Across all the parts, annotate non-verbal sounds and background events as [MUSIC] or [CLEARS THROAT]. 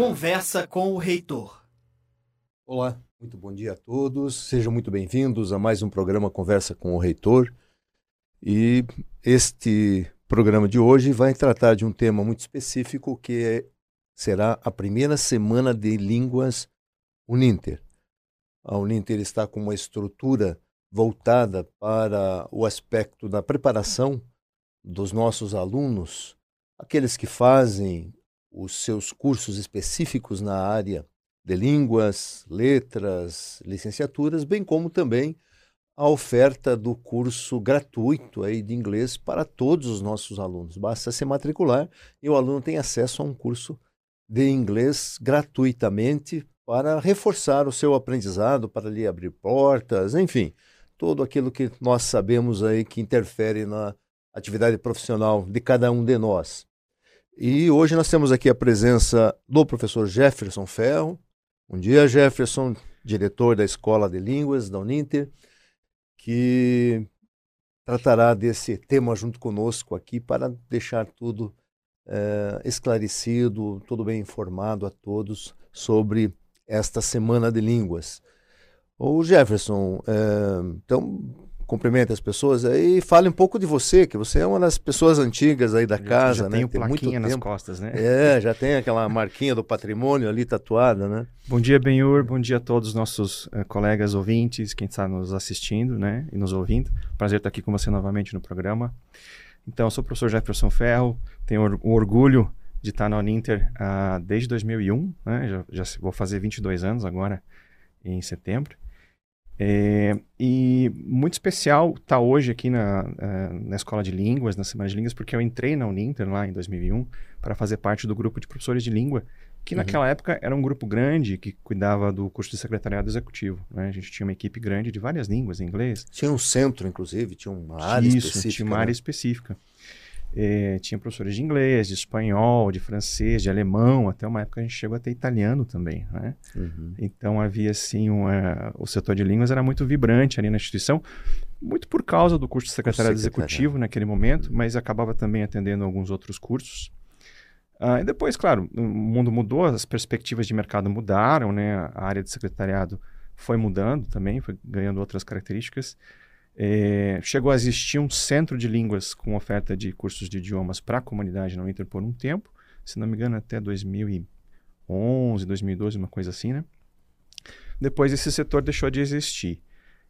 Conversa com o Reitor. Olá, muito bom dia a todos. Sejam muito bem-vindos a mais um programa Conversa com o Reitor. E este programa de hoje vai tratar de um tema muito específico que é, será a primeira semana de línguas Uninter. A Uninter está com uma estrutura voltada para o aspecto da preparação dos nossos alunos, aqueles que fazem os seus cursos específicos na área de línguas, letras, licenciaturas, bem como também a oferta do curso gratuito aí de inglês para todos os nossos alunos. Basta se matricular e o aluno tem acesso a um curso de inglês gratuitamente para reforçar o seu aprendizado, para lhe abrir portas, enfim, todo aquilo que nós sabemos aí que interfere na atividade profissional de cada um de nós. E hoje nós temos aqui a presença do professor Jefferson Ferro. Bom dia, Jefferson, diretor da Escola de Línguas da Uninter, que tratará desse tema junto conosco aqui para deixar tudo é, esclarecido, tudo bem informado a todos sobre esta Semana de Línguas. O Jefferson, é, então cumprimente as pessoas aí e fale um pouco de você, que você é uma das pessoas antigas aí da já, casa, já né? Tem plaquinha nas costas, né? É, já tem aquela marquinha do patrimônio ali tatuada, né? Bom dia, Benhur, bom dia a todos os nossos uh, colegas ouvintes, quem está nos assistindo, né, e nos ouvindo. Prazer estar aqui com você novamente no programa. Então, eu sou o professor Jefferson Ferro, tenho or o orgulho de estar na Uninter uh, desde 2001, né? Já, já vou fazer 22 anos agora em setembro. É, e muito especial estar tá hoje aqui na, uh, na Escola de Línguas, na Semana de Línguas, porque eu entrei na Uninter lá em 2001 para fazer parte do grupo de professores de língua, que uhum. naquela época era um grupo grande que cuidava do curso de secretariado executivo. Né? A gente tinha uma equipe grande de várias línguas em inglês. Tinha um centro, inclusive, tinha uma área Isso, específica. tinha uma área né? específica. É, tinha professores de inglês, de espanhol, de francês, de alemão, até uma época a gente chegou a ter italiano também, né? Uhum. Então havia assim, uma, o setor de línguas era muito vibrante ali na instituição, muito por causa do curso de secretariado executivo naquele momento, uhum. mas acabava também atendendo alguns outros cursos. Ah, e depois, claro, o mundo mudou, as perspectivas de mercado mudaram, né? A área de secretariado foi mudando também, foi ganhando outras características. É, chegou a existir um centro de línguas com oferta de cursos de idiomas para a comunidade na Inter por um tempo, se não me engano até 2011, 2012, uma coisa assim, né? Depois esse setor deixou de existir.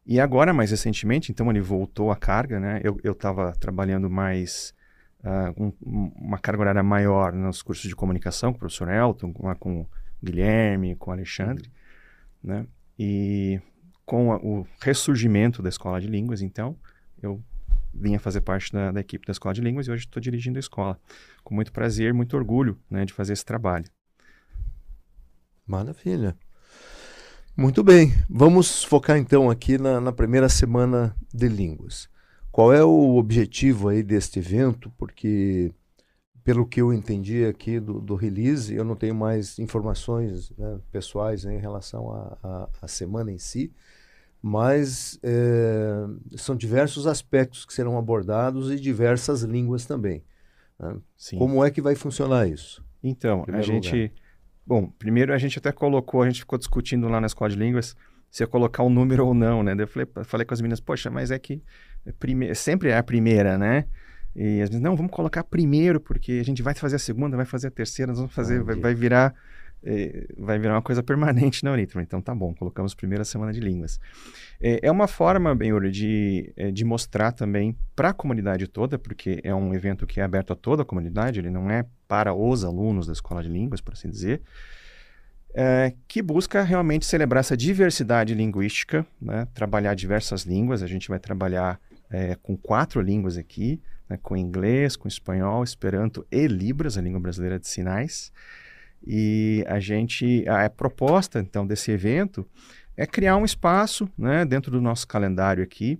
E agora, mais recentemente, então ele voltou à carga, né? Eu estava trabalhando mais, uh, um, uma carga horária maior nos cursos de comunicação com o professor Elton, com, com o Guilherme, com o Alexandre, uhum. né? E com a, o ressurgimento da Escola de Línguas, então, eu vinha fazer parte da, da equipe da Escola de Línguas e hoje estou dirigindo a escola. Com muito prazer, muito orgulho né, de fazer esse trabalho. Maravilha. Muito bem, vamos focar então aqui na, na, primeira semana de línguas. Qual é o objetivo aí deste evento? Porque, pelo que eu entendi aqui do, do release, eu não tenho mais informações né, pessoais em relação à semana em si, mas é, são diversos aspectos que serão abordados e diversas línguas também. Né? Como é que vai funcionar isso? Então, a gente. Lugar. Bom, primeiro a gente até colocou, a gente ficou discutindo lá na escola de línguas se ia colocar o um número ou não, né? Daí eu falei, falei com as meninas, poxa, mas é que é prime... sempre é a primeira, né? E as meninas, não, vamos colocar primeiro, porque a gente vai fazer a segunda, vai fazer a terceira, nós vamos fazer, ah, vai, vai, virar vai virar uma coisa permanente na Unitron. Então tá bom, colocamos primeira semana de línguas. É, é uma forma, Benhur, de, é, de mostrar também para a comunidade toda, porque é um evento que é aberto a toda a comunidade, ele não é para os alunos da escola de línguas, por assim dizer, é, que busca realmente celebrar essa diversidade linguística, né? trabalhar diversas línguas. A gente vai trabalhar é, com quatro línguas aqui, né? com inglês, com espanhol, esperanto e libras, a língua brasileira de sinais. E a gente, a, a proposta então desse evento é criar um espaço, né, dentro do nosso calendário aqui,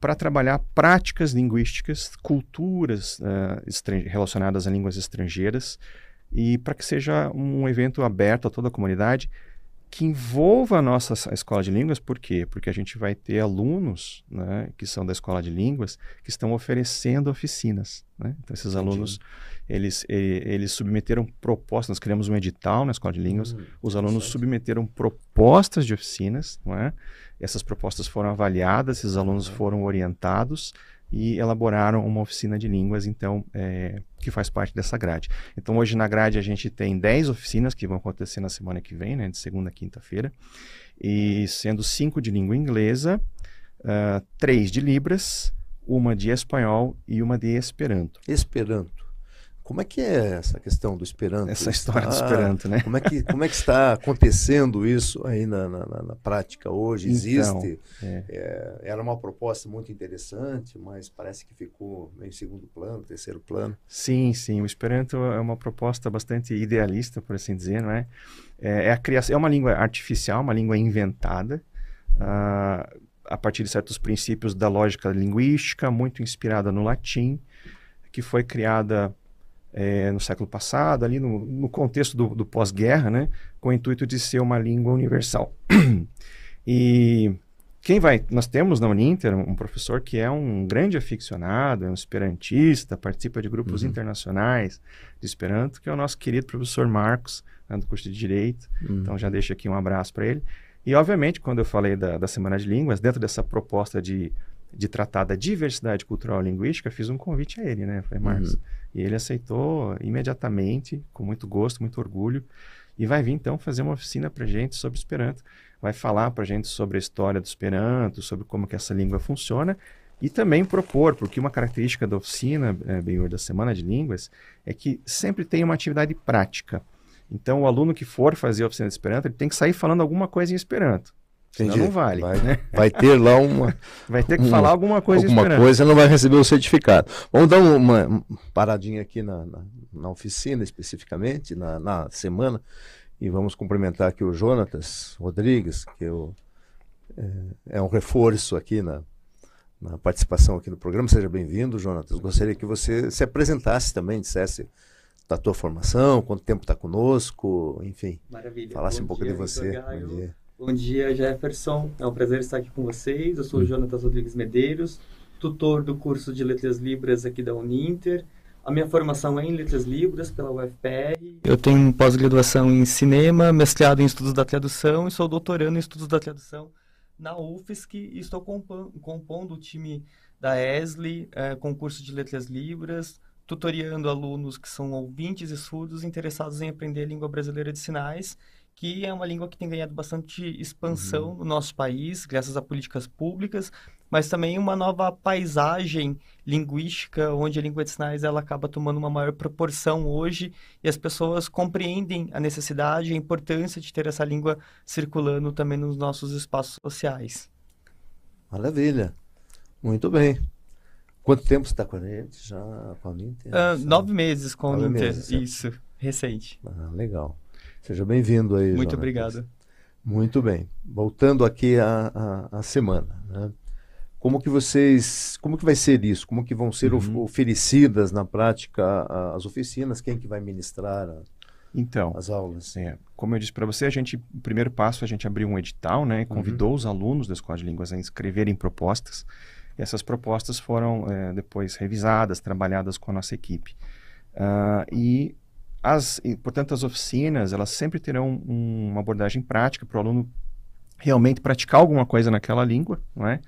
para trabalhar práticas linguísticas, culturas uh, relacionadas a línguas estrangeiras e para que seja um evento aberto a toda a comunidade que envolva a nossa a escola de línguas, por quê? Porque a gente vai ter alunos né, que são da escola de línguas que estão oferecendo oficinas. Né? Então, esses Entendi. alunos, eles, eles submeteram propostas, nós criamos um edital na escola de línguas, hum, os alunos submeteram propostas de oficinas, não é? essas propostas foram avaliadas, esses alunos foram orientados, e elaboraram uma oficina de línguas, então, é, que faz parte dessa grade. Então, hoje na grade a gente tem 10 oficinas que vão acontecer na semana que vem, né, de segunda a quinta-feira, e sendo cinco de língua inglesa, uh, três de Libras, uma de espanhol e uma de Esperanto. Esperanto. Como é que é essa questão do Esperanto? Essa história está, do Esperanto, né? Como é, que, como é que está acontecendo isso aí na, na, na prática hoje? Então, Existe? Então, é. É, era uma proposta muito interessante, mas parece que ficou em segundo plano, terceiro plano. Sim, sim. O Esperanto é uma proposta bastante idealista, por assim dizer, não é? É, é a criação, é uma língua artificial, uma língua inventada, uh, a partir de certos princípios da lógica linguística, muito inspirada no latim, que foi criada é, no século passado, ali no, no contexto do, do pós-guerra, né, com o intuito de ser uma língua universal. [CLEARS THROAT] e quem vai? Nós temos na Uninter um professor que é um grande aficionado, é um esperantista, participa de grupos uhum. internacionais de Esperanto, que é o nosso querido professor Marcos, né, do curso de Direito. Uhum. Então já deixo aqui um abraço para ele. E, obviamente, quando eu falei da, da Semana de Línguas, dentro dessa proposta de, de tratar da diversidade cultural e linguística, fiz um convite a ele, né? Falei, Marcos, uhum. E ele aceitou imediatamente, com muito gosto, muito orgulho, e vai vir então fazer uma oficina para gente sobre Esperanto. Vai falar para gente sobre a história do Esperanto, sobre como que essa língua funciona e também propor, porque uma característica da oficina, é, Benhur, da Semana de Línguas, é que sempre tem uma atividade prática. Então, o aluno que for fazer a oficina de Esperanto, ele tem que sair falando alguma coisa em Esperanto. Entendi. Senão não vale. Vai, né? vai ter lá uma. [LAUGHS] vai ter que uma, falar alguma coisa Alguma esperando. coisa não vai receber o certificado. Vamos dar uma, paradinha aqui na, na, na oficina, especificamente, na, na, semana, e vamos cumprimentar aqui o Jonatas Rodrigues, que eu, é, é um reforço aqui na, na participação aqui no programa. Seja bem-vindo, Jonatas. Gostaria que você se apresentasse também, dissesse da tua formação, quanto tempo está conosco, enfim. Maravilha. Falasse Bom um pouco dia, de você. Bom dia. Bom dia, Jefferson. É um prazer estar aqui com vocês. Eu sou o Jonatas Rodrigues Medeiros, tutor do curso de Letras Libras aqui da Uninter. A minha formação é em Letras Libras pela UFPR. Eu tenho pós-graduação em Cinema, mestrado em Estudos da Tradução e sou doutorando em Estudos da Tradução na UFSC e estou compondo o time da ESLI, é, com curso de Letras Libras, tutoriando alunos que são ouvintes e surdos interessados em aprender a língua brasileira de sinais que é uma língua que tem ganhado bastante expansão uhum. no nosso país, graças a políticas públicas, mas também uma nova paisagem linguística, onde a língua de sinais ela acaba tomando uma maior proporção hoje e as pessoas compreendem a necessidade e a importância de ter essa língua circulando também nos nossos espaços sociais. Maravilha. Muito bem. Quanto tempo você está com a gente? Já com a Uninter? Uh, nove meses com a Uninter, isso, recente. Ah, legal. Seja bem-vindo aí. Muito obrigado. Muito bem. Voltando aqui à, à, semana, né? Como que vocês, como que vai ser isso? Como que vão ser uhum. oferecidas na prática as oficinas? Quem que vai ministrar a, então, as aulas? É, como eu disse para você, a gente, o primeiro passo a gente abriu um edital, né? Convidou uhum. os alunos da Escola de Línguas a inscreverem propostas. E essas propostas foram é, depois revisadas, trabalhadas com a nossa equipe. Uh, e as, portanto, as oficinas, elas sempre terão um, uma abordagem prática para o aluno realmente praticar alguma coisa naquela língua, não é?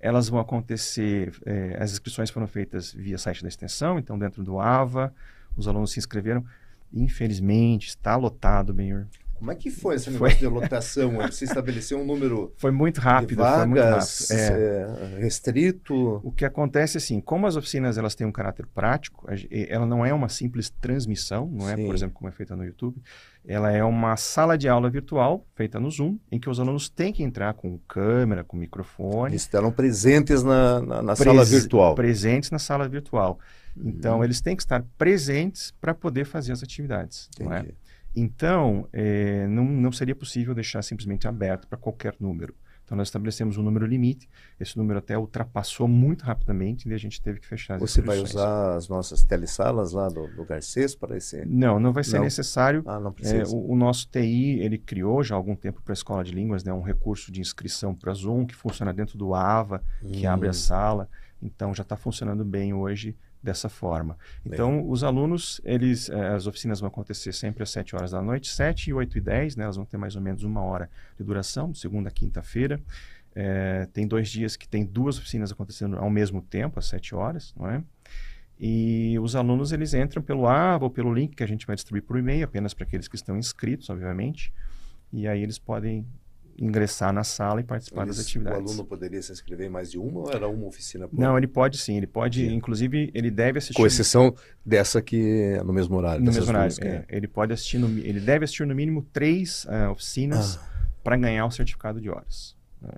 Elas vão acontecer, é, as inscrições foram feitas via site da extensão, então dentro do AVA, os alunos se inscreveram. Infelizmente, está lotado, Benhor. Como é que foi esse negócio foi... de lotação? Você estabeleceu um número. [LAUGHS] Foi muito rápido. Vagas, foi muito rápido. É. É, restrito. O que acontece assim, como as oficinas elas têm um caráter prático, ela não é uma simples transmissão, não é, Sim. por exemplo, como é feita no YouTube. Ela é uma sala de aula virtual feita no Zoom, em que os alunos têm que entrar com câmera, com microfone. Estarão presentes na, na, na Pres sala virtual. Presentes na sala virtual. Então, uhum. eles têm que estar presentes para poder fazer as atividades. Entendi. Não é? Então, é, não, não seria possível deixar simplesmente aberto para qualquer número. Então, nós estabelecemos um número limite, esse número até ultrapassou muito rapidamente e a gente teve que fechar as Você vai usar as nossas telesalas lá do, do Garcês para esse... Não, não vai ser não. necessário. Ah, não precisa. É, o, o, nosso TI, ele criou já há algum tempo para a Escola de Línguas, né, um recurso de inscrição para Zoom que funciona dentro do AVA, que hum. abre a sala. Então já está funcionando bem hoje dessa forma. Então, os alunos, eles, eh, as oficinas vão acontecer sempre às 7 horas da noite, 7, 8 e 10, né? Elas vão ter mais ou menos uma hora de duração, segunda a quinta-feira. É, tem dois dias que tem duas oficinas acontecendo ao mesmo tempo, às 7 horas, não é? E os alunos, eles entram pelo AVA ou pelo link que a gente vai distribuir por e-mail, apenas para aqueles que estão inscritos, obviamente. E aí eles podem ingressar na sala e participar Eles, das atividades. O aluno poderia se inscrever em mais de uma ou era uma oficina por Não, ele pode sim, ele pode, sim. inclusive, ele deve assistir... Com exceção dessa que é no mesmo horário. No mesmo horário, é. Ele pode assistir, no, ele deve assistir no mínimo três uh, oficinas ah. para ganhar o certificado de horas. Né?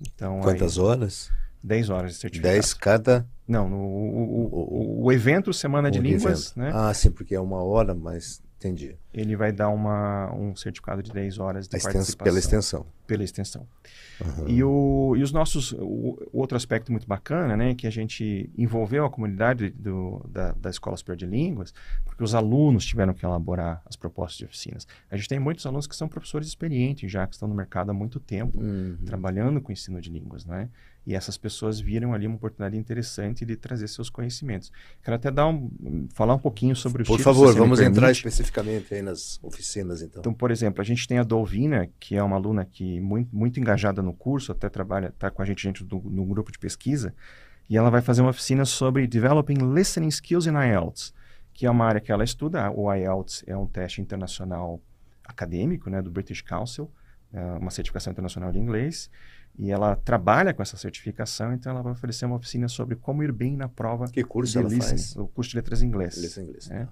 Então, Quantas aí, horas? 10 horas de certificado. 10 cada? Não, no, o, o, o, o, evento Semana de Línguas, evento. né? Ah, sim, porque é uma hora, mas Entendi. Ele vai dar uma, um certificado de 10 horas de extens, participação. Pela extensão. Pela extensão. Uhum. E, o, e os nossos... O, outro aspecto muito bacana, né? Que a gente envolveu a comunidade do, da, da Escola Superior de Línguas, porque os alunos tiveram que elaborar as propostas de oficinas. A gente tem muitos alunos que são professores experientes já, que estão no mercado há muito tempo, uhum. trabalhando com ensino de línguas, né? E essas pessoas viram ali uma oportunidade interessante de trazer seus conhecimentos. Quero até dar um, falar um pouquinho sobre os Por títulos, favor, vamos entrar especificamente aí nas oficinas, então. Então, por exemplo, a gente tem a Dolvina, que é uma aluna que muito, muito engajada no curso, até trabalha, está com a gente dentro do no grupo de pesquisa, e ela vai fazer uma oficina sobre Developing Listening Skills in IELTS, que é uma área que ela estuda. O IELTS é um teste internacional acadêmico, né, do British Council, é uma certificação internacional de inglês, e ela trabalha com essa certificação, então ela vai oferecer uma oficina sobre como ir bem na prova. Que curso ela listening, faz? O curso de letras em inglês. Letras em inglês. É.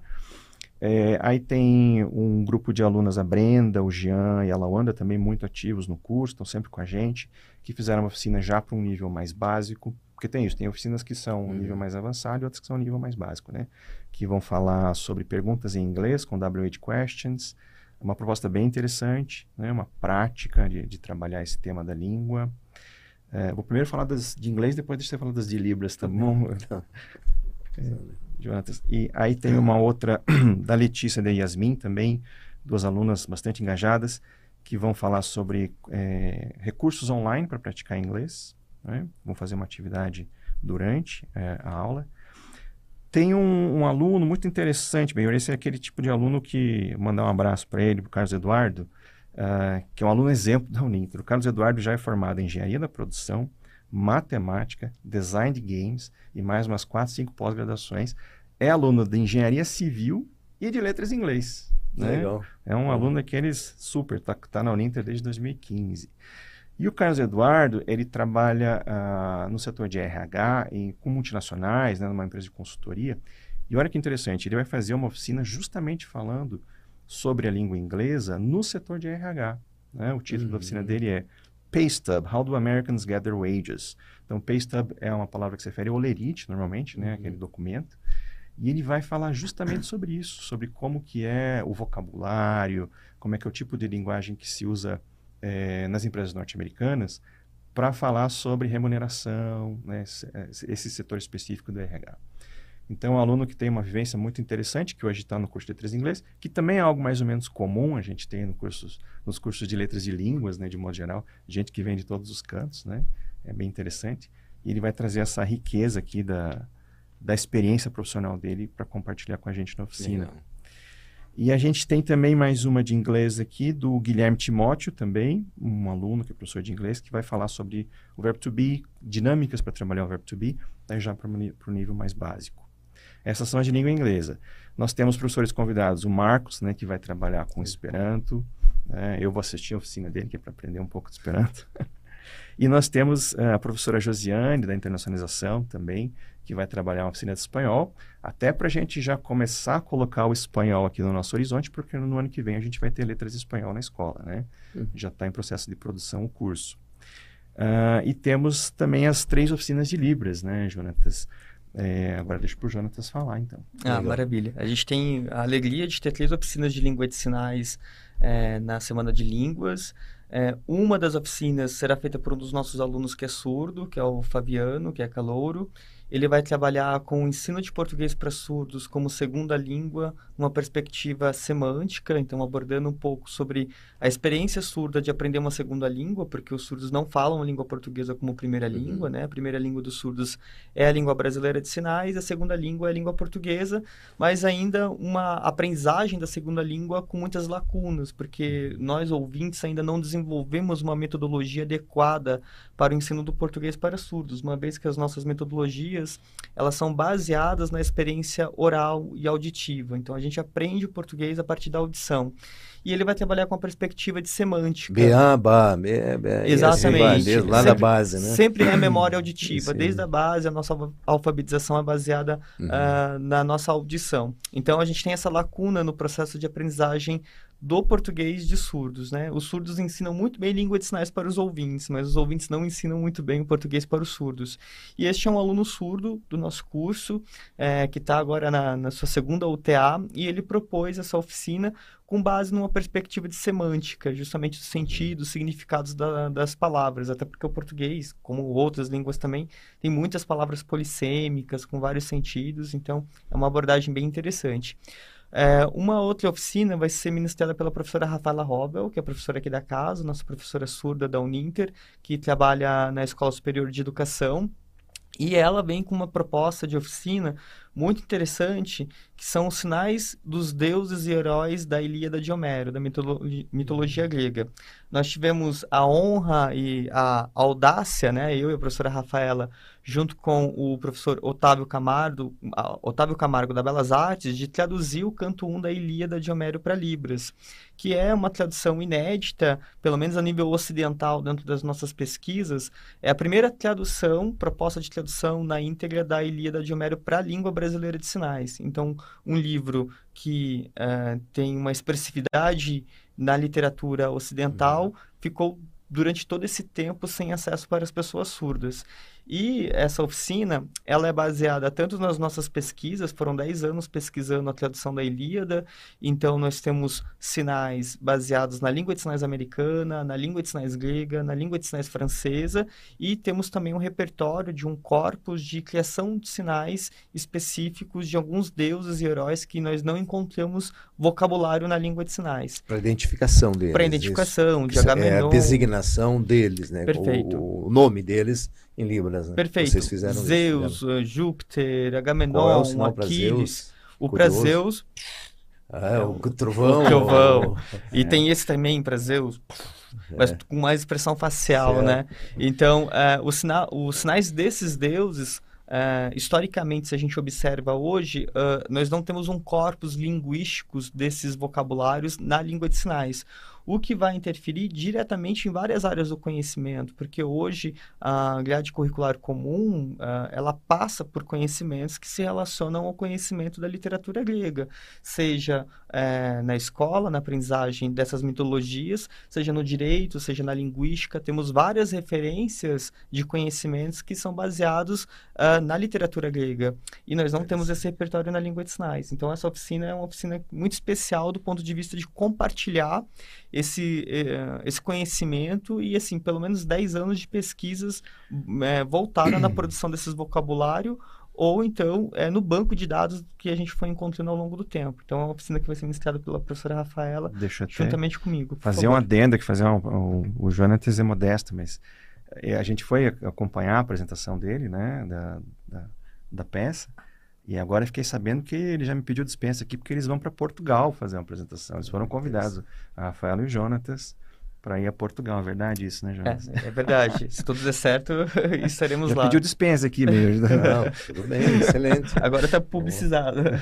É, aí tem um grupo de alunas, a Brenda, o Jean e a Lawanda, também muito ativos no curso, estão sempre com a gente, que fizeram uma oficina já para um nível mais básico, porque tem isso, tem oficinas que são um nível uhum. mais avançado e outras que são um nível mais básico, né? Que vão falar sobre perguntas em inglês com WH Questions, uma proposta bem interessante, né? uma prática de, de trabalhar esse tema da língua. É, vou primeiro falar das, de inglês, depois deixa eu falar das de Libras, tá bom? [LAUGHS] é, Jonatas. E aí tem uma outra [CLEARS THROAT] da Letícia e da Yasmin também, duas alunas bastante engajadas, que vão falar sobre é, recursos online para praticar inglês. Né? Vão fazer uma atividade durante é, a aula. Tem um, um, aluno muito interessante, bem, esse é aquele tipo de aluno que mandar um abraço para ele, para o Carlos Eduardo, uh, que é um aluno exemplo da Uninter. O Carlos Eduardo já é formado em engenharia da produção, matemática, design de games e mais umas quatro, cinco pós-graduações. É aluno de engenharia civil e de letras em inglês. Né? Legal. É um aluno daqueles super, está tá na Uninter desde 2015. E o Carlos Eduardo, ele trabalha uh, no setor de RH e com multinacionais, né, numa empresa de consultoria. E olha que interessante, ele vai fazer uma oficina justamente falando sobre a língua inglesa no setor de RH. Né? O título uhum. da oficina dele é Paystub, How do Americans Get Their Wages? Então, Paystub é uma palavra que se refere ao lerite, normalmente, né? Uhum. aquele documento. E ele vai falar justamente sobre isso, sobre como que é o vocabulário, como é que é o tipo de linguagem que se usa é, nas empresas norte-americanas para falar sobre remuneração, né, esse setor específico do RH. Então, um aluno que tem uma vivência muito interessante, que hoje está no curso de letras em inglês, que também é algo mais ou menos comum, a gente tem no cursos, nos cursos de letras de línguas, né, de modo geral, gente que vem de todos os cantos, né, é bem interessante. E ele vai trazer essa riqueza aqui da, da experiência profissional dele para compartilhar com a gente na oficina. Legal. E a gente tem também mais uma de inglês aqui, do Guilherme Timóteo também, um aluno que é professor de inglês, que vai falar sobre o verbo to be, dinâmicas para trabalhar o verbo to be, já para o nível mais básico. Essas são as de língua inglesa. Nós temos professores convidados, o Marcos, né, que vai trabalhar com Esperanto, né, eu vou assistir a oficina dele, que é para aprender um pouco de Esperanto. [LAUGHS] e nós temos uh, a professora Josiane, da internacionalização também, que vai trabalhar uma oficina de espanhol, até para a gente já começar a colocar o espanhol aqui no nosso horizonte, porque no ano que vem a gente vai ter letras de espanhol na escola, né? Uhum. Já está em processo de produção o curso. Uh, e temos também as três oficinas de Libras, né, Jonatas? É, agora deixa para o Jonatas falar, então. Ah, Legal. maravilha. A gente tem a alegria de ter três oficinas de língua de sinais é, na Semana de Línguas. É, uma das oficinas será feita por um dos nossos alunos que é surdo, que é o Fabiano, que é calouro. Ele vai trabalhar com o ensino de português para surdos como segunda língua, uma perspectiva semântica, então abordando um pouco sobre a experiência surda de aprender uma segunda língua, porque os surdos não falam a língua portuguesa como primeira uhum. língua, né? A primeira língua dos surdos é a língua brasileira de sinais, a segunda língua é a língua portuguesa, mas ainda uma aprendizagem da segunda língua com muitas lacunas, porque nós ouvintes ainda não desenvolvemos uma metodologia adequada para o ensino do português para surdos, uma vez que as nossas metodologias elas são baseadas na experiência oral e auditiva. Então a gente aprende o português a partir da audição. E ele vai trabalhar com a perspectiva de semântica. Beaba, Exatamente. Desde lá sempre, da base, né? Sempre é memória auditiva. Sim. Desde a base, a nossa alfabetização é baseada uhum. uh, na nossa audição. Então, a gente tem essa lacuna no processo de aprendizagem do português de surdos, né? Os surdos ensinam muito bem língua de sinais para os ouvintes, mas os ouvintes não ensinam muito bem o português para os surdos. E este é um aluno surdo do nosso curso, é, que está agora na, na sua segunda UTA, e ele propôs essa oficina com base numa perspectiva de semântica, justamente dos sentidos, significados da, das palavras, até porque o português, como outras línguas também, tem muitas palavras polissêmicas com vários sentidos, então é uma abordagem bem interessante. É, uma outra oficina vai ser ministrada pela professora Rafaela Robel, que é professora aqui da casa, nossa professora surda da Uninter, que trabalha na Escola Superior de Educação. E ela vem com uma proposta de oficina muito interessante, que são os sinais dos deuses e heróis da Ilíada de Homero, da mitologia, mitologia grega. Nós tivemos a honra e a audácia, né, eu e a professora Rafaela, junto com o professor Otávio Camargo, Otávio Camargo da Belas Artes, de traduzir o canto 1 da Ilíada de Homero para Libras, que é uma tradução inédita, pelo menos a nível ocidental, dentro das nossas pesquisas, é a primeira tradução, proposta de tradução na íntegra da Ilíada de Homero para a língua brasileira de sinais. Então, um livro que uh, tem uma expressividade na literatura ocidental uhum. ficou durante todo esse tempo sem acesso para as pessoas surdas. E essa oficina, ela é baseada tanto nas nossas pesquisas, foram 10 anos pesquisando a tradução da Ilíada, então nós temos sinais baseados na língua de sinais americana, na língua de sinais grega, na língua de sinais francesa, e temos também um repertório de um corpus de criação de sinais específicos de alguns deuses e heróis que nós não encontramos vocabulário na língua de sinais. Para identificação deles. Para identificação, isso. de Agamenon. É a designação deles, né? Perfeito. O, o nome deles em Né? Perfeito. Vocês fizeram Zeus, isso, uh, Júpiter, Agamenon, é Aquiles. O para Zeus. Ah, é, o trovão. O trovão. E é. tem esse também para Zeus. Mas é. com mais expressão facial, né? Então, uh, o sina os sinais desses deuses Uh, historicamente, se a gente observa hoje, uh, nós não temos um corpus linguísticos desses vocabulários na língua de sinais o que vai interferir diretamente em várias áreas do conhecimento, porque hoje a grade curricular comum uh, ela passa por conhecimentos que se relacionam ao conhecimento da literatura grega, seja uh, na escola, na aprendizagem dessas mitologias, seja no direito, seja na linguística, temos várias referências de conhecimentos que são baseados uh, na literatura grega e nós não temos esse repertório na língua de sinais. Então essa oficina é uma oficina muito especial do ponto de vista de compartilhar esse, eh, esse conhecimento e, assim, pelo menos 10 anos de pesquisas é, voltada na produção desses vocabulário ou então é, no banco de dados que a gente foi encontrando ao longo do tempo. Então, é uma oficina que vai ser ministrada pela professora Rafaela, juntamente comigo. Fazer uma adenda, que fazer um, um, o Jonatas é modesto, mas a gente foi acompanhar a apresentação dele, né, da, da, da peça, e agora fiquei sabendo que ele já me pediu dispensa aqui porque eles vão para Portugal fazer uma apresentação. Eles foram convidados, a Rafael e o Jonatas, para ir a Portugal. É verdade isso, né, Jonas? É, é verdade. Se tudo der certo, [LAUGHS] estaremos Já lá. pediu dispensa aqui mesmo. [LAUGHS] Não, tudo bem, excelente. Agora está publicizado. [LAUGHS]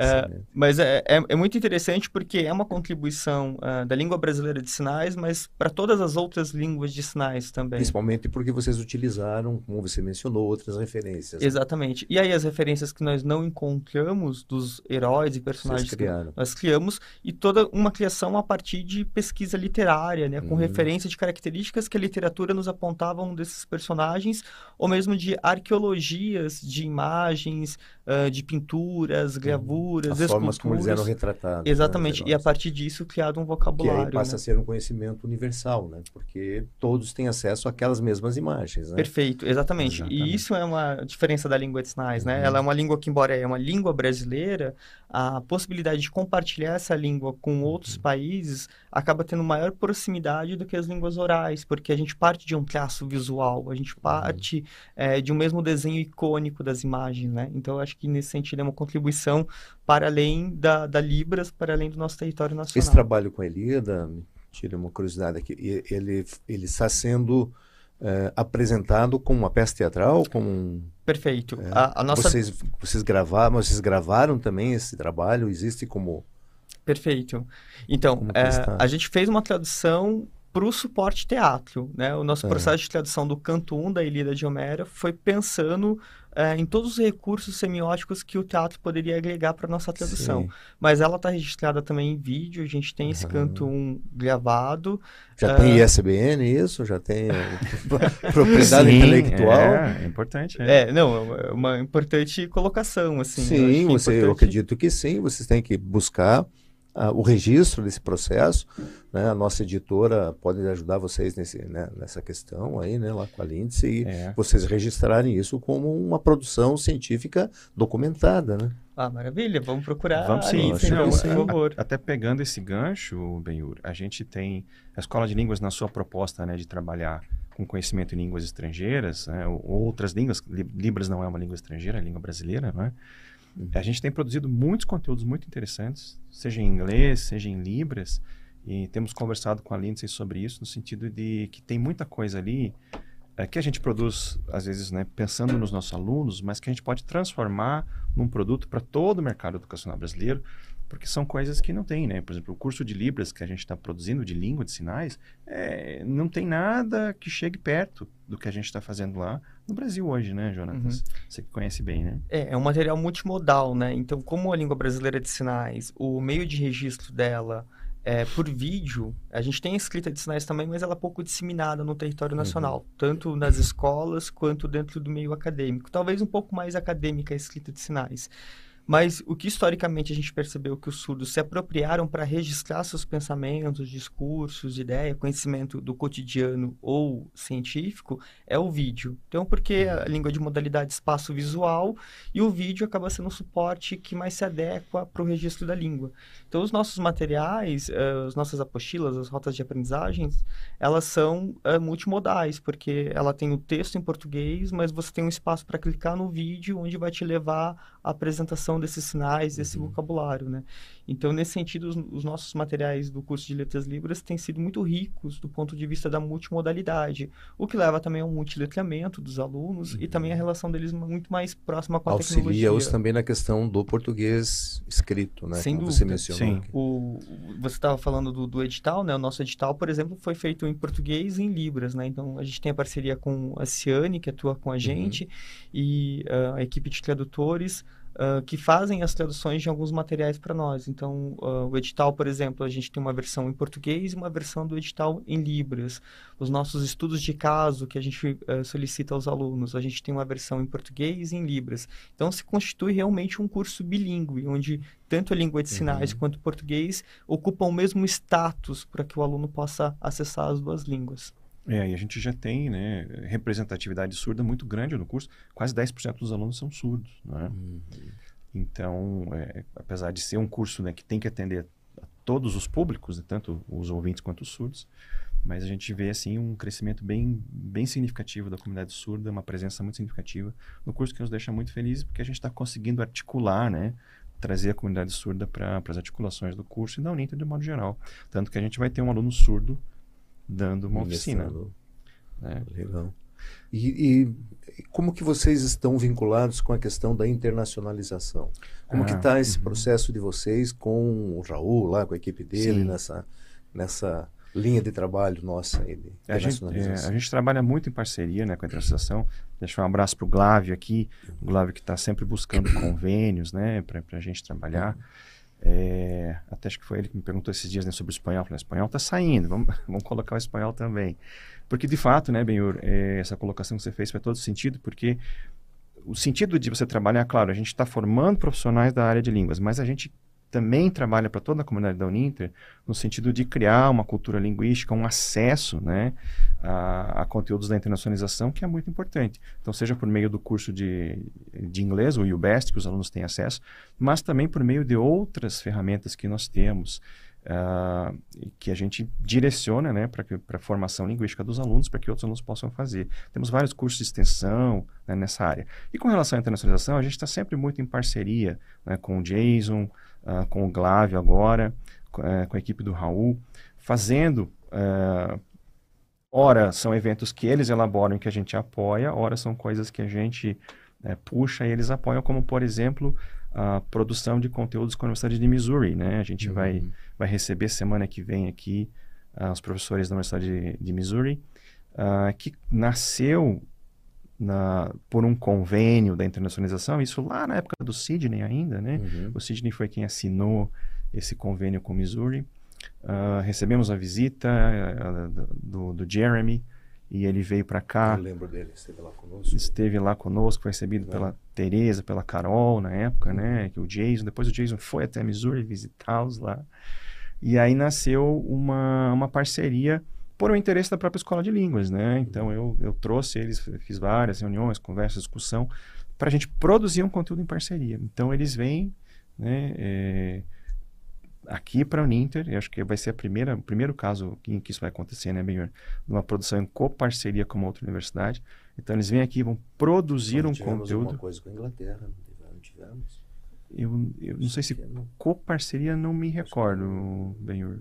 É, mas é, é, é, muito interessante porque é uma contribuição uh, da língua brasileira de sinais, mas para todas as outras línguas de sinais também. Principalmente porque vocês utilizaram, como você mencionou, outras referências. Exatamente. E aí as referências que nós não encontramos dos heróis e personagens que nós criamos, e toda uma criação a partir de pesquisa literária né, com uhum. referência de características que a literatura nos apontavam desses personagens, ou mesmo de arqueologias de imagens, uh, de pinturas, uhum. gravuras, As esculturas. formas como eles eram retratados. Né, Exatamente, né, e a partir disso criado um vocabulário. Que aí passa né? a ser um conhecimento universal, né? porque todos têm acesso àquelas mesmas imagens. Né? Perfeito, exatamente. exatamente. E isso é uma diferença da língua de sinais. Né? Uhum. Ela é uma língua que, embora é uma língua brasileira, a possibilidade de compartilhar essa língua com outros uhum. países acaba tendo maior proximidade do que as línguas orais, porque a gente parte de um traço visual, a gente uhum. parte uhum. é, de um mesmo desenho icônico das imagens, né? Então, eu acho que nesse sentido é uma contribuição para além da, da Libras, para além do nosso território nacional. Esse trabalho com a Elida, tira uma curiosidade aqui, ele, ele está sendo é, apresentado como uma peça teatral, como um... Perfeito. É, a, a, nossa... vocês, vocês gravaram, vocês gravaram também esse trabalho? Existe como Perfeito. Então, é, a gente fez uma tradução para o suporte teatro. Né? O nosso é. processo de tradução do canto 1 da Ilíada de Homero foi pensando é, em todos os recursos semióticos que o teatro poderia agregar para nossa tradução. Sim. Mas ela está registrada também em vídeo, a gente tem esse canto 1 gravado. Já tem é. ISBN isso? Já tem [LAUGHS] [LAUGHS] propriedade Sim, intelectual? É, é importante. É. é, não, é uma importante colocação. Assim, sim, eu, você, eu acredito que sim, vocês têm que buscar o registro desse processo. Né? A nossa editora pode ajudar vocês nesse, né, nessa questão aí, né, lá com a Lindsay, e é. vocês registrarem isso como uma produção científica documentada, né? Ah, maravilha, vamos procurar. Vamos sim, sim, não, por favor. Até pegando esse gancho, Benhur, a gente tem a Escola de Línguas na sua proposta né, de trabalhar com conhecimento em línguas estrangeiras, né, ou outras línguas, Libras não é uma língua estrangeira, é língua brasileira, não é? Uhum. A gente tem produzido muitos conteúdos muito interessantes, seja em inglês, seja em Libras, e temos conversado com a Lindsay sobre isso, no sentido de que tem muita coisa ali é, que a gente produz, às vezes, né, pensando nos nossos alunos, mas que a gente pode transformar num produto para todo o mercado educacional brasileiro, porque são coisas que não tem, né? Por exemplo, o curso de Libras que a gente está produzindo, de língua de sinais, é, não tem nada que chegue perto do que a gente está fazendo lá no Brasil hoje, né, Jonatas? Uhum. Você que conhece bem, né? É, é um material multimodal, né? Então, como a língua brasileira de sinais, o meio de registro dela é, por vídeo, a gente tem a escrita de sinais também, mas ela é pouco disseminada no território uhum. nacional, uhum. tanto nas escolas quanto dentro do meio acadêmico. Talvez um pouco mais acadêmica a escrita de sinais. Mas o que historicamente a gente percebeu que os surdos se apropriaram para registrar seus pensamentos, discursos, ideia, conhecimento do cotidiano ou científico é o vídeo. Então, porque a uhum. língua de modalidade espaço visual e o vídeo acaba sendo um suporte que mais se adequa para o registro da língua. Então, os nossos materiais, uh, as nossas apostilas, as rotas de aprendizagens, elas são uh, multimodais, porque ela tem o texto em português, mas você tem um espaço para clicar no vídeo onde vai te levar à apresentação desses sinais, desse uhum. vocabulário, né? Então, nesse sentido, os, os, nossos materiais do curso de Letras Libras têm sido muito ricos do ponto de vista da multimodalidade, o que leva também ao multiletramento dos alunos uhum. e também a uhum. relação deles muito mais próxima com a Auxilia tecnologia. Auxilia-os também na questão do português escrito, né? Sem Como dúvida. você mencionou. Sim. O, você estava falando do, do, edital, né? O nosso edital, por exemplo, foi feito em português e em Libras, né? Então, a gente tem a parceria com a Ciane, que atua com a uhum. gente, uhum. e uh, a equipe de tradutores uh, que fazem as traduções de alguns materiais para nós. Então, uh, o edital, por exemplo, a gente tem uma versão em português e uma versão do edital em Libras. Os nossos estudos de caso que a gente uh, solicita aos alunos, a gente tem uma versão em português e em Libras. Então, se constitui realmente um curso bilíngue, onde tanto a língua de sinais uhum. quanto o português ocupam o mesmo status para que o aluno possa acessar as duas línguas. É, e a gente já tem né, representatividade surda muito grande no curso. Quase 10% dos alunos são surdos. Né? Uhum. Então, é, apesar de ser um curso né, que tem que atender a todos os públicos, né, tanto os ouvintes quanto os surdos, mas a gente vê assim um crescimento bem, bem significativo da comunidade surda, uma presença muito significativa no curso que nos deixa muito felizes porque a gente está conseguindo articular, né, trazer a comunidade surda para as articulações do curso e da Uninter de modo geral. Tanto que a gente vai ter um aluno surdo dando uma oficina. Né? Legal. E, e, como que vocês estão vinculados com a questão da internacionalização? Como ah, que está esse uhum. processo de vocês com o Raul lá, com a equipe dele, nessa, nessa linha de trabalho nossa aí de a gente, é, a gente trabalha muito em parceria né, com a internacionalização. Deixa um abraço para o Glávio aqui, o Glávio que está sempre buscando [COUGHS] convênios né, para a gente trabalhar. É, até acho que foi ele que me perguntou esses dias né, sobre o espanhol. Falei, o espanhol está saindo, vamos, [LAUGHS] vamos colocar o espanhol também. Porque, de fato, né, Benhur, é, essa colocação que você fez faz todo sentido, porque o sentido de você trabalhar, claro, a gente está formando profissionais da área de línguas, mas a gente também trabalha para toda a comunidade da Uninter no sentido de criar uma cultura linguística, um acesso né, a, a, conteúdos da internacionalização, que é muito importante. Então, seja por meio do curso de, de inglês, o UBEST, que os alunos têm acesso, mas também por meio de outras ferramentas que nós temos, uh, que a gente direciona né, para a formação linguística dos alunos, para que outros alunos possam fazer. Temos vários cursos de extensão né, nessa área. E com relação à internacionalização, a gente está sempre muito em parceria né, com o Jason, uh, com o Glávio agora, com, uh, com, a equipe do Raul, fazendo. Uh, ora são eventos que eles elaboram e que a gente apoia, ora são coisas que a gente eh, puxa e eles apoiam, como por exemplo a produção de conteúdos com a Universidade de Missouri. Né? A gente uhum. vai, vai receber semana que vem aqui uh, os professores da Universidade de, de Missouri, uh, que nasceu na, por um convênio da internacionalização, isso lá na época do Sidney ainda, né? Uhum. O Sidney foi quem assinou esse convênio com Missouri. Uh, recebemos a visita uh, do, do, Jeremy e ele veio para cá. Eu lembro dele, esteve lá conosco. Esteve lá conosco, foi recebido uhum. pela Teresa, pela Carol na época, né? Uhum. Que o Jason, depois o Jason foi até Missouri visitá-los lá. E aí nasceu uma, uma parceria por um interesse da própria escola de línguas, né? Então eu, eu trouxe eles, fiz várias reuniões, conversas, discussão, para a gente produzir um conteúdo em parceria. Então eles vêm, né? É, aqui para o Uninter, eu acho que vai ser a primeira, o primeiro caso em que isso vai acontecer, né, Benhor? Uma produção em coparceria com uma outra universidade. Então eles vêm aqui, vão produzir um conteúdo. uma coisa com a Inglaterra, não tivemos? Eu, eu não sei se coparceria não me recordo, Benhor.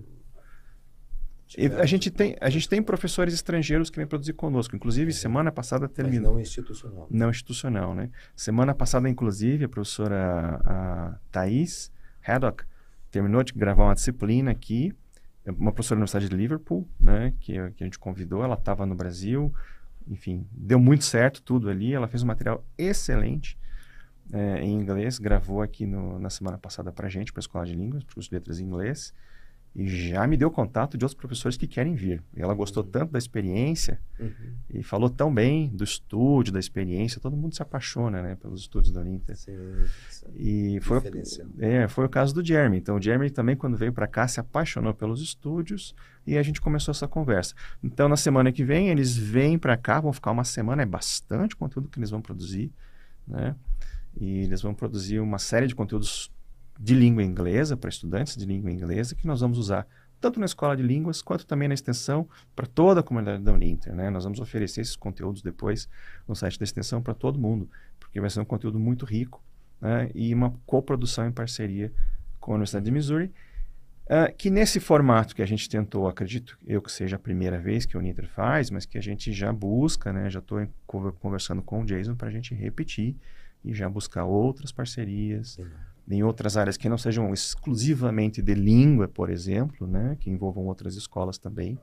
A gente, tem, a gente tem professores estrangeiros que vêm produzir conosco. Inclusive, semana passada terminou. não institucional. Não institucional, né? Semana passada, inclusive, a professora a Thais Haddock terminou de gravar uma disciplina aqui. Uma professora da Universidade de Liverpool, né? Que, que a gente convidou. Ela estava no Brasil. Enfim, deu muito certo tudo ali. Ela fez um material excelente é, em inglês. Gravou aqui no, na semana passada para gente, para a Escola de Línguas, para os letras em inglês e já me deu contato de outros professores que querem vir. E ela gostou uhum. tanto da experiência uhum. e falou tão bem do estúdio, da experiência. Todo mundo se apaixona, né, pelos estúdios da Olinter. Sim, e foi, é, foi o caso do Jeremy. Então, o Jeremy também, quando veio para cá, se apaixonou pelos estúdios e a gente começou essa conversa. Então, na semana que vem, eles vêm para cá, vão ficar uma semana, é bastante conteúdo que eles vão produzir, né? E eles vão produzir uma série de conteúdos de língua inglesa, para estudantes de língua inglesa, que nós vamos usar tanto na escola de línguas quanto também na extensão para toda a comunidade da Uninter. Né? Nós vamos oferecer esses conteúdos depois no site da extensão para todo mundo, porque vai ser um conteúdo muito rico né? e uma coprodução em parceria com a Universidade de Missouri, uh, que nesse formato que a gente tentou, acredito eu que seja a primeira vez que a Uninter faz, mas que a gente já busca, né? já estou conversando com o Jason para a gente repetir e já buscar outras parcerias. Sim em outras áreas que não sejam exclusivamente de língua, por exemplo, né, que envolvam outras escolas também,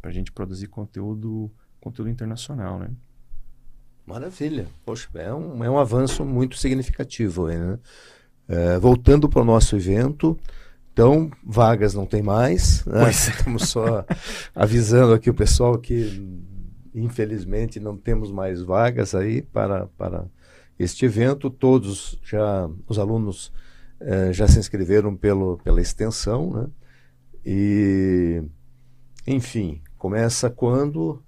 para a gente produzir conteúdo, conteúdo internacional, né? Maravilha. Poxa, é um, é um avanço muito significativo. Né? É, voltando para o nosso evento, então, vagas não tem mais. Né? É. Estamos só avisando aqui o pessoal que, infelizmente, não temos mais vagas aí para, para este evento. Todos já, os alunos é, já se inscreveram pelo, pela extensão, né? E, enfim, começa quando?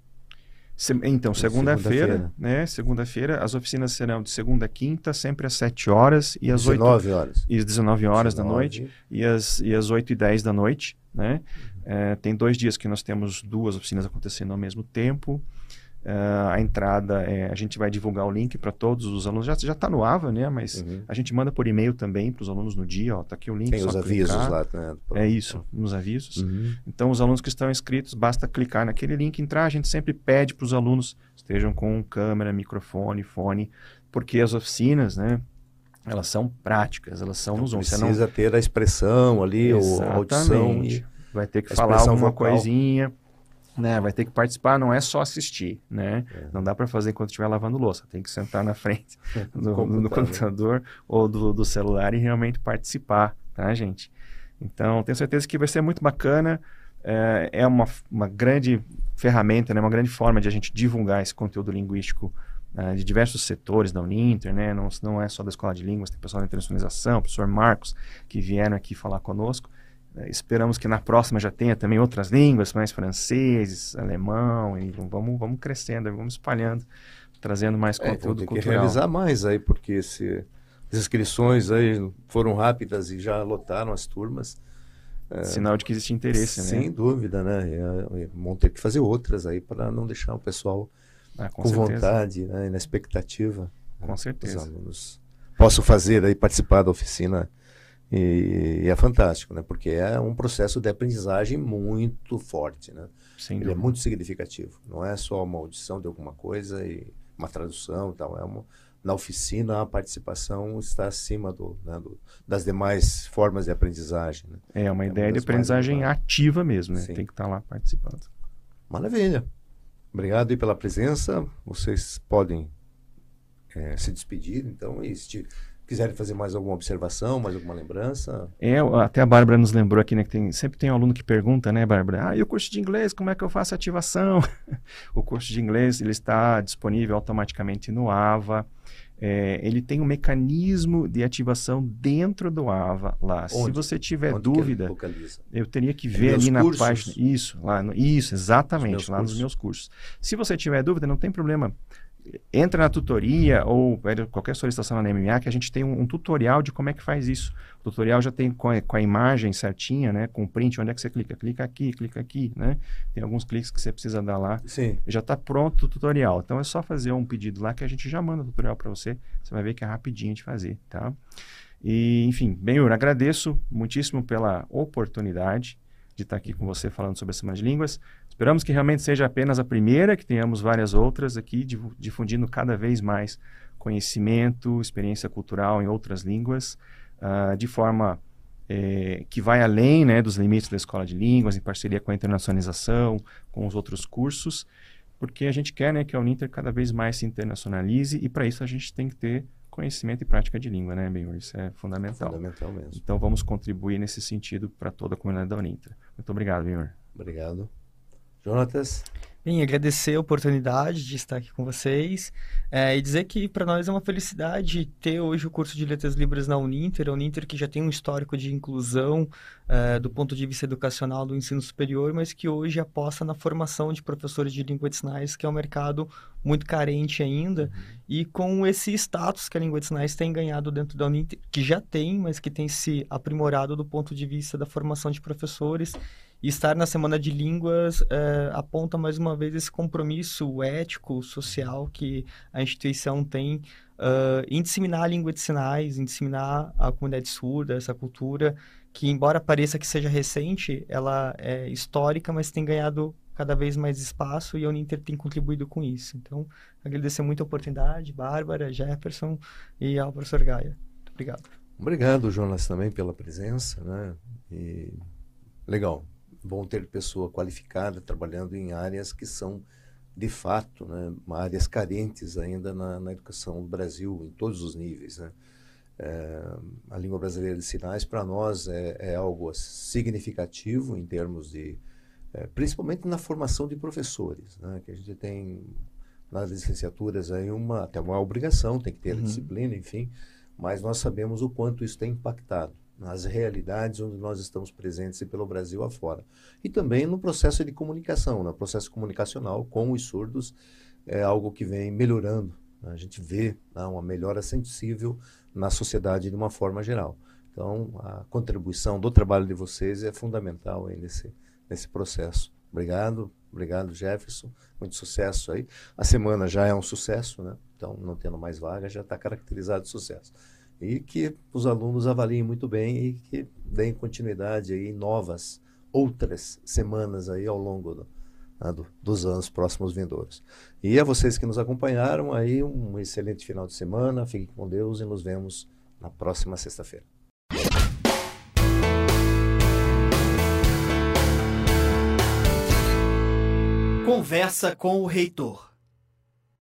Se, então, segunda-feira, segunda né? Segunda-feira, as oficinas serão de segunda a quinta, sempre às 7 horas e às 19 8, horas. E às 19 horas 19. da noite e às, e às 8 e 10 da noite, né? Uhum. É, tem dois dias que nós temos duas oficinas acontecendo ao mesmo tempo. Uh, a entrada, é, a gente vai divulgar o link para todos os alunos. Já está no AVA, né? Mas uhum. a gente manda por e-mail também para os alunos no dia. Ó, tá aqui o link. Tem os avisos clicar. lá, né? É isso, nos avisos. Uhum. Então, os alunos que estão inscritos, basta clicar naquele link, entrar. A gente sempre pede para os alunos estejam com câmera, microfone, fone, porque as oficinas, né? Elas são práticas, elas são nos Precisa não... ter a expressão ali, Exatamente. a audição. E... Vai ter que falar alguma vocal. coisinha né? Vai ter que participar, não é só assistir, né? É. Não dá para fazer enquanto estiver lavando louça. Tem que sentar na frente [LAUGHS] do, computador, do computador ou do, do, celular e realmente participar, tá, gente? Então, tenho certeza que vai ser muito bacana. É, é uma, uma grande ferramenta, né, uma grande forma de a gente divulgar esse conteúdo linguístico uh, de diversos setores da Uninter, né? Não, não é só da Escola de Línguas, tem pessoal da internacionalização, o professor Marcos, que vieram aqui falar conosco. Uh, esperamos que na próxima já tenha também outras línguas, mais francês, alemão, e vamos, vamos crescendo, vamos espalhando, trazendo mais é, conteúdo tem cultural. que realizar mais aí, porque se as inscrições aí foram rápidas e já lotaram as turmas. É, Sinal de que existe interesse, sem né? Sem dúvida, né? E, vão ter que fazer outras aí para não deixar o pessoal ah, com, com vontade né? na expectativa. Com né? certeza. Os alunos possam fazer aí, participar da oficina e, e, é fantástico, né? Porque é um processo de aprendizagem muito forte, né? Sem Ele é muito significativo. Não é só uma audição de alguma coisa e uma tradução e tal. É uma, na oficina a participação está acima do, né, do das demais formas de aprendizagem. Né? É uma é ideia uma de aprendizagem ativa mesmo, né? Sim. Tem que estar lá participando. Maravilha. Obrigado aí pela presença. Vocês podem é, se despedir, então, e se quiserem fazer mais alguma observação, mais alguma lembrança. É, até a Bárbara nos lembrou aqui, né, que tem, sempre tem um aluno que pergunta, né, Bárbara? Ah, e o curso de inglês, como é que eu faço a ativação? [LAUGHS] o curso de inglês, ele está disponível automaticamente no AVA. É, ele tem um mecanismo de ativação dentro do AVA lá. Onde? Se você tiver Onde dúvida, eu teria que ver ali na cursos? página. Isso, lá no, isso, exatamente, lá cursos. nos meus cursos. Se você tiver dúvida, não tem problema entra na tutoria ou qualquer solicitação na MMA que a gente tem um, um, tutorial de como é que faz isso. O tutorial já tem com a, com a, imagem certinha, né? Com o print, onde é que você clica? Clica aqui, clica aqui, né? Tem alguns cliques que você precisa dar lá. Sim. Já está pronto o tutorial. Então é só fazer um pedido lá que a gente já manda o tutorial para você. Você vai ver que é rapidinho de fazer, tá? E, enfim, Benhur, agradeço muitíssimo pela oportunidade de estar aqui com você falando sobre a Semana de Línguas. Esperamos que realmente seja apenas a primeira, que tenhamos várias outras aqui, difundindo cada vez mais conhecimento, experiência cultural em outras línguas, uh, de forma é, que vai além né, dos limites da escola de línguas, em parceria com a internacionalização, com os outros cursos, porque a gente quer né, que a Uninter cada vez mais se internacionalize e para isso a gente tem que ter conhecimento e prática de língua, né, Benhur? Isso é fundamental. Fundamental mesmo. Então vamos contribuir nesse sentido para toda a comunidade da Uninter. Muito obrigado, Benhur. Obrigado. Jonatas? Bem, agradecer a oportunidade de estar aqui com vocês é, e dizer que para nós é uma felicidade ter hoje o curso de Letras Libras na Uninter, a Uninter que já tem um histórico de inclusão é, do ponto de vista educacional do ensino superior, mas que hoje aposta na formação de professores de língua de sinais, que é um mercado muito carente ainda, uhum. e com esse status que a língua de sinais tem ganhado dentro da Uninter, que já tem, mas que tem se aprimorado do ponto de vista da formação de professores e estar na Semana de Línguas é, aponta mais uma vez esse compromisso ético, social que a instituição tem uh, em disseminar a língua de sinais, em disseminar a comunidade surda, essa cultura que, embora pareça que seja recente, ela é histórica, mas tem ganhado cada vez mais espaço e a Uninter tem contribuído com isso. Então, agradecer muito a oportunidade, Bárbara, Jefferson e ao professor Gaia. Muito obrigado. Obrigado, Jonas, também pela presença, né? E legal, bom ter pessoa qualificada trabalhando em áreas que são, de fato, né, áreas carentes ainda na, na educação do Brasil, em todos os níveis. Né? É, a língua brasileira de sinais, para nós, é, é, algo significativo em termos de. É, principalmente na formação de professores, né? que a gente tem nas licenciaturas aí uma, até uma obrigação, tem que ter uhum. disciplina, enfim, mas nós sabemos o quanto isso tem impactado nas realidades onde nós estamos presentes pelo Brasil afora. E também no processo de comunicação, no processo comunicacional com os surdos, é algo que vem melhorando. Né? A gente vê né, uma melhora sensível na sociedade de uma forma geral. Então, a contribuição do trabalho de vocês é fundamental aí nesse, nesse processo. Obrigado, obrigado Jefferson, muito sucesso aí. A semana já é um sucesso, né? Então, não tendo mais vaga, já está caracterizado de sucesso e que os alunos avaliem muito bem e que deem continuidade aí novas outras semanas aí ao longo do, né, do, dos anos próximos vindouros. E a vocês que nos acompanharam aí um excelente final de semana, fiquem com Deus e nos vemos na próxima sexta-feira. Conversa com o reitor.